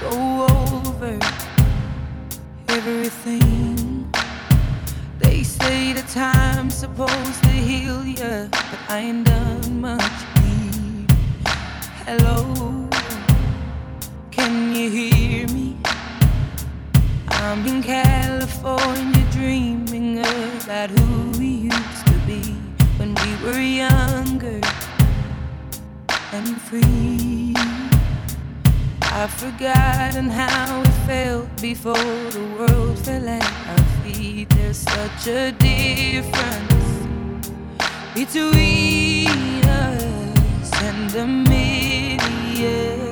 go over everything. They say the time's supposed to heal you, but I ain't done much. Need. Hello, can you hear me? I'm in California dreaming about who we used to be when we were younger and free. I've forgotten how it felt before the world fell at our feet. There's such a difference between us and the media.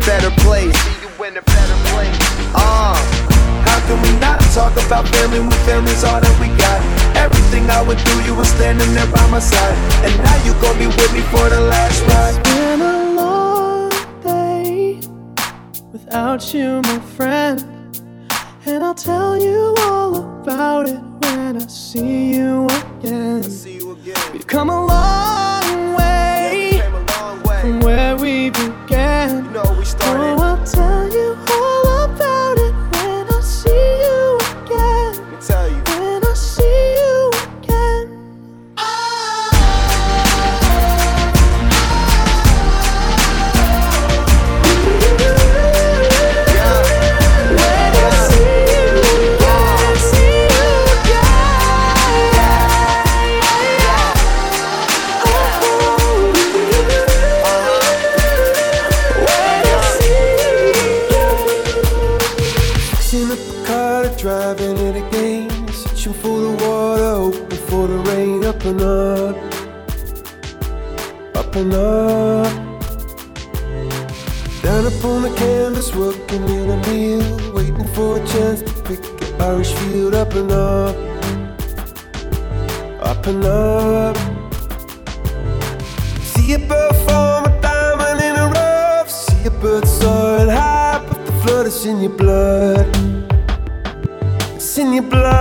better place. See you in a better place. Uh, how can we not talk about family when family's all that we got? Everything I would do, you were standing there by my side. And now you gon' be with me for the last ride. It's been a long day without you. pull up. See a bird form a diamond in a rough. See a bird soaring high, but the flood is in your blood. It's in your blood.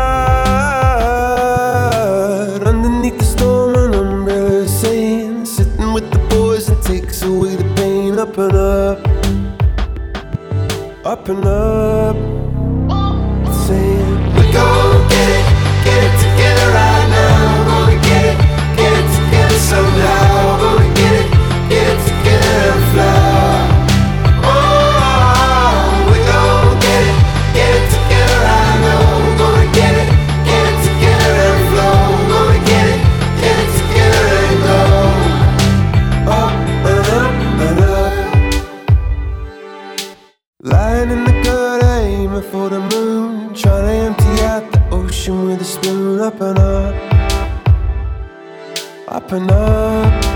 Underneath the storm, an umbrella is saying, sitting with the boys, it takes away the pain. Up and up, up and up. Before for the moon. Trying to empty out the ocean with a spoon. Up and up, up and up.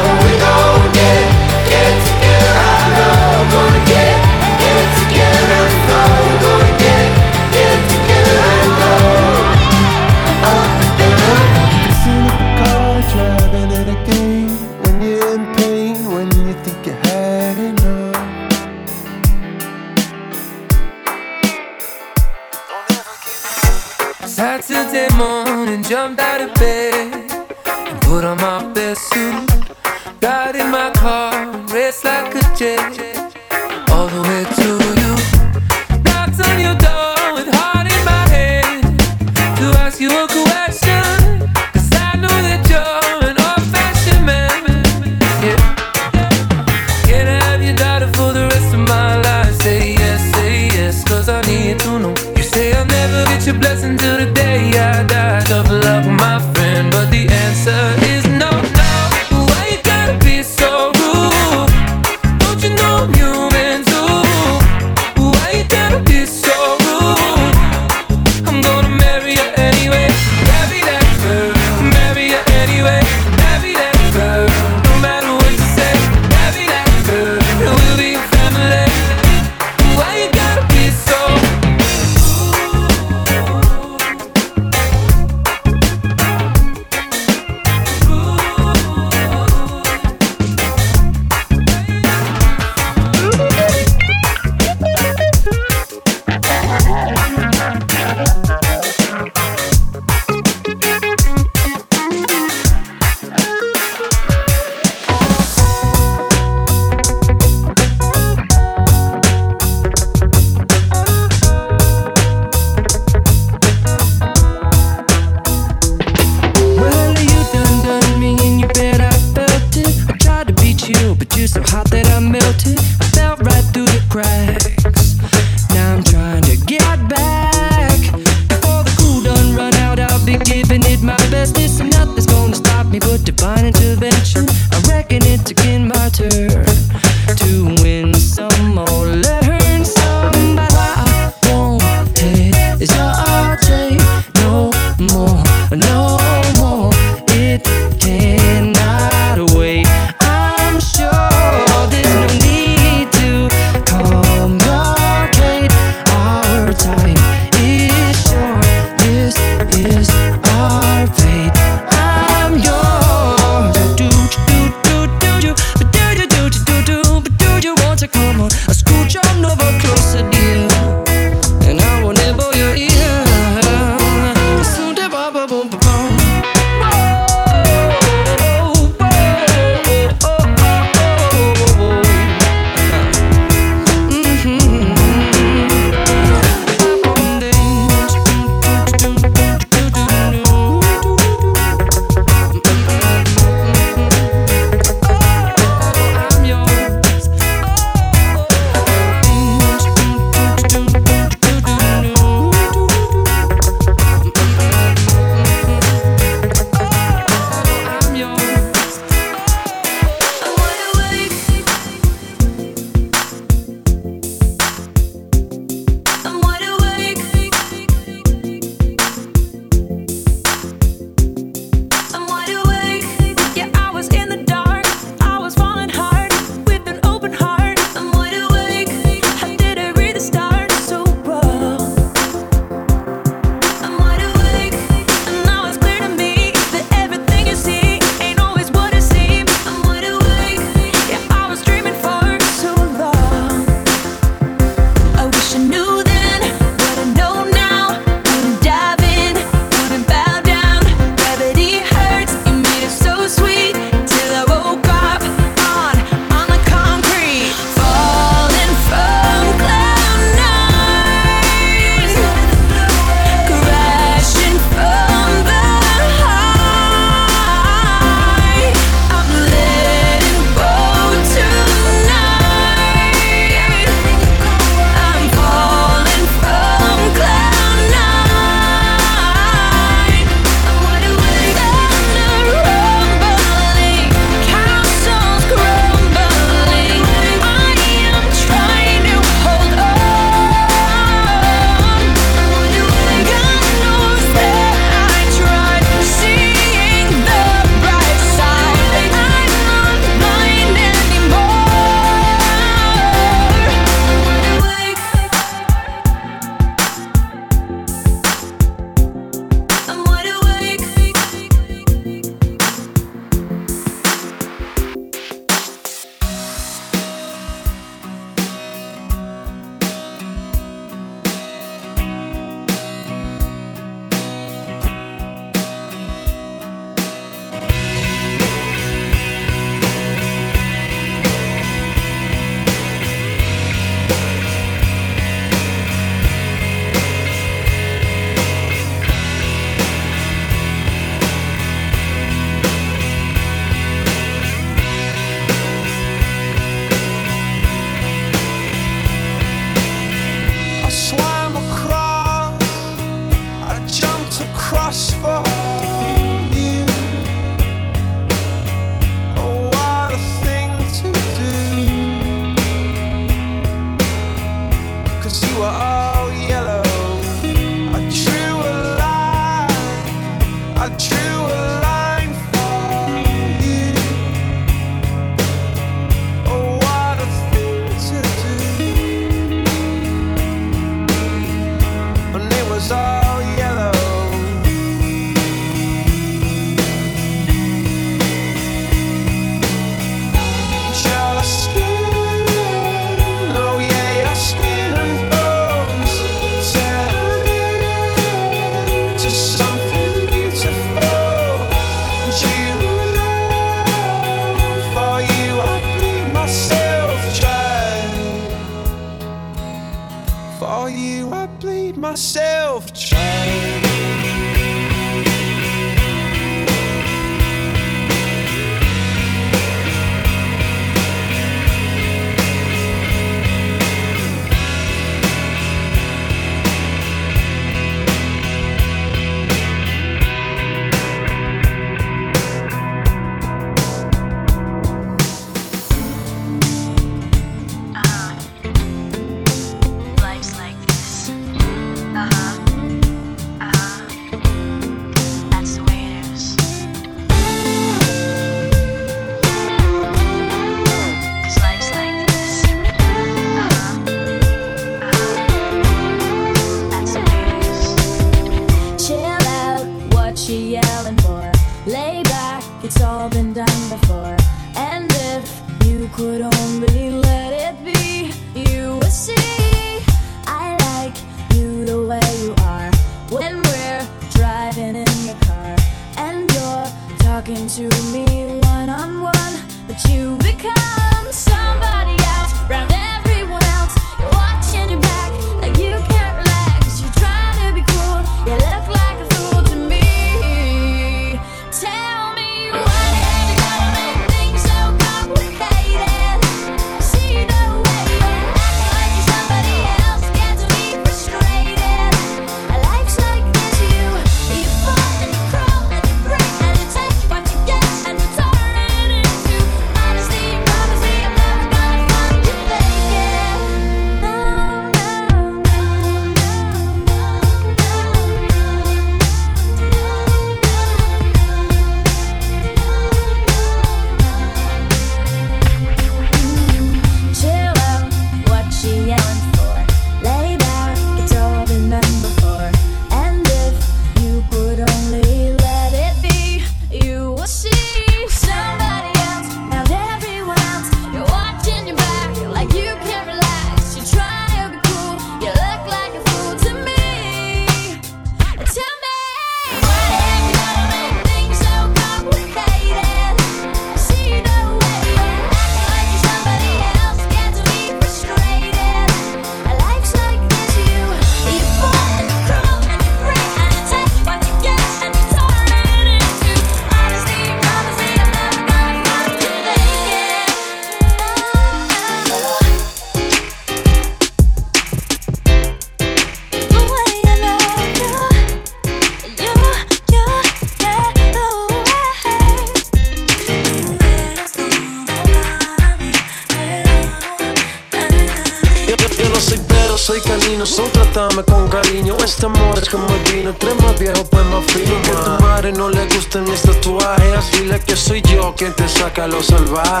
ride.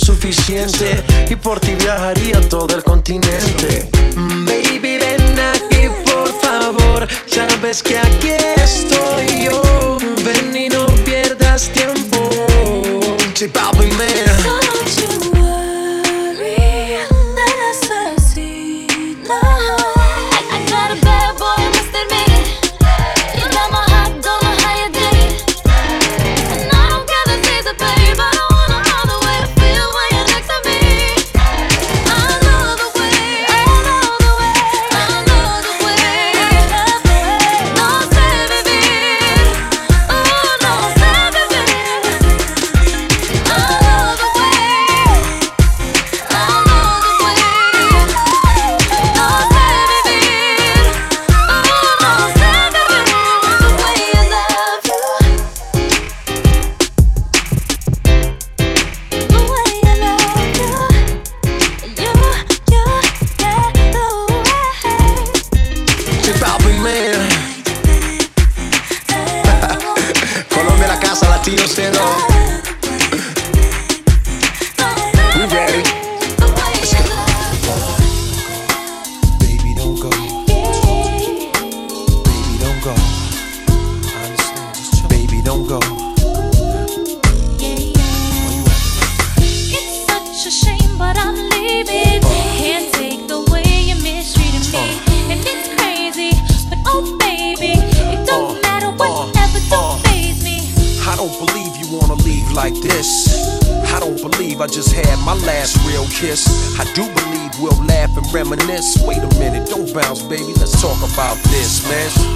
suficiente y por ti viajaría todo el continente. Mm, baby, ven aquí, por favor, sabes que aquí estoy yo. Ven y no pierdas tiempo. Chipao y me.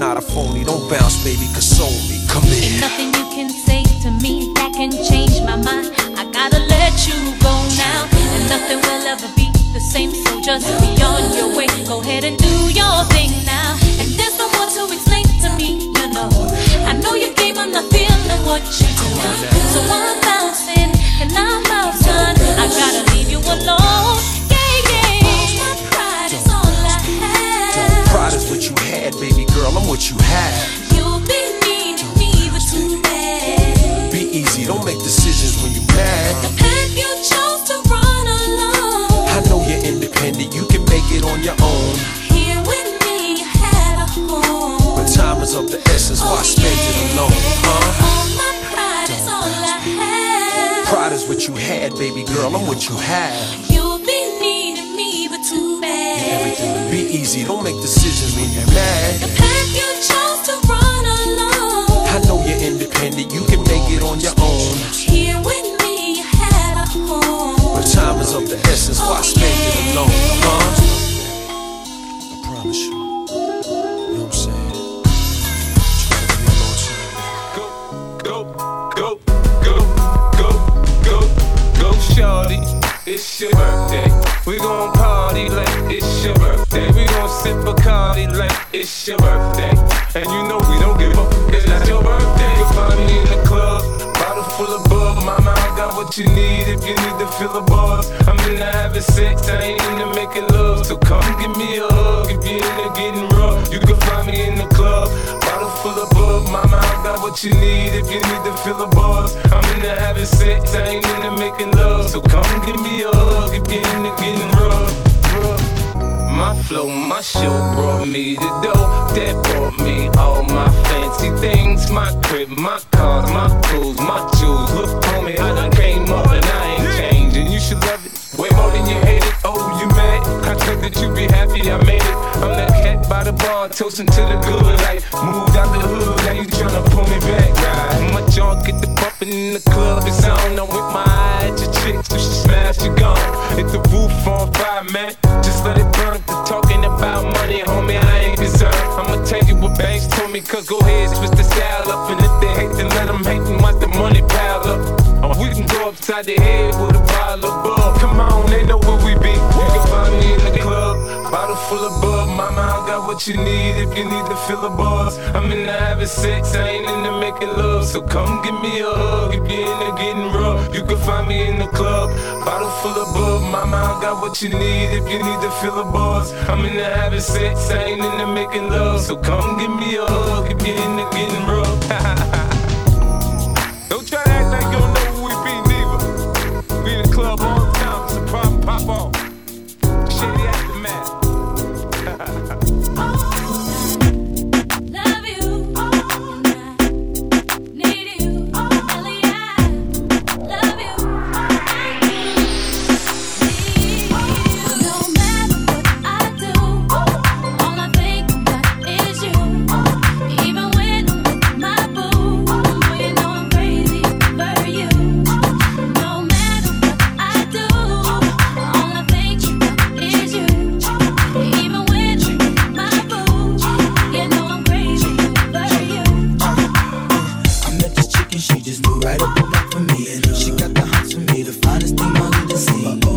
not a phony. Don't bounce, baby, console me. Come in. Ain't nothing you can say to me that can change my mind. I gotta let you go now. And nothing will ever be the same, so just be on your way. Go ahead and do your thing now. And there's no more to explain to me, you know. I know you gave, I'm not feeling what you do. So I'm it on your own. Here with me, you had a home. But time is of the essence, why oh, spend it alone, huh? I promise you. You know what I'm saying? Try to give you a little time. Go, go, go, go, go, go, shorty. It's your birthday. We gon' party like it's your birthday. We gon' sip Bacardi like it's your birthday. And you know we don't give up. It's not your birthday. You find me in the what you need if you need to fill the bars. I'm into having sex, I ain't into making love. So come give me a hug if you're into getting rough. You can find me in the club, bottle full of bug. Mama, I got what you need if you need to fill the bars. I'm into having sex, I ain't into making love. So come give me a hug if you're into getting rough. My flow, my show brought me the dough that brought me all my fancy things. My crib, my cars, my clothes, my toasting to the good. Like, moved out the hood, now you tryna pull me back. Right? My jaw get the bumping in the club, it's on. I'm with my eye at your chick, so she smashed, you gone. Hit the roof on fire, man. Just let it burn. Talking about money, homie, I ain't concerned. I'ma tell you what banks told me, cause go ahead, switch the style up. And if they hate, then let them hate and watch the money pile up. We can go upside the head with a pile of bug. Come on, they know where we be. what you need if you need to fill the bars. I'm in the having sex, I ain't in the making love. So come give me a hug if you're in the getting rough. You can find me in the club, bottle full of bub. Mama, I got what you need if you need to fill the bars. I'm in the having sex, I ain't in the making love. So come give me a hug if you're in the getting rough. see.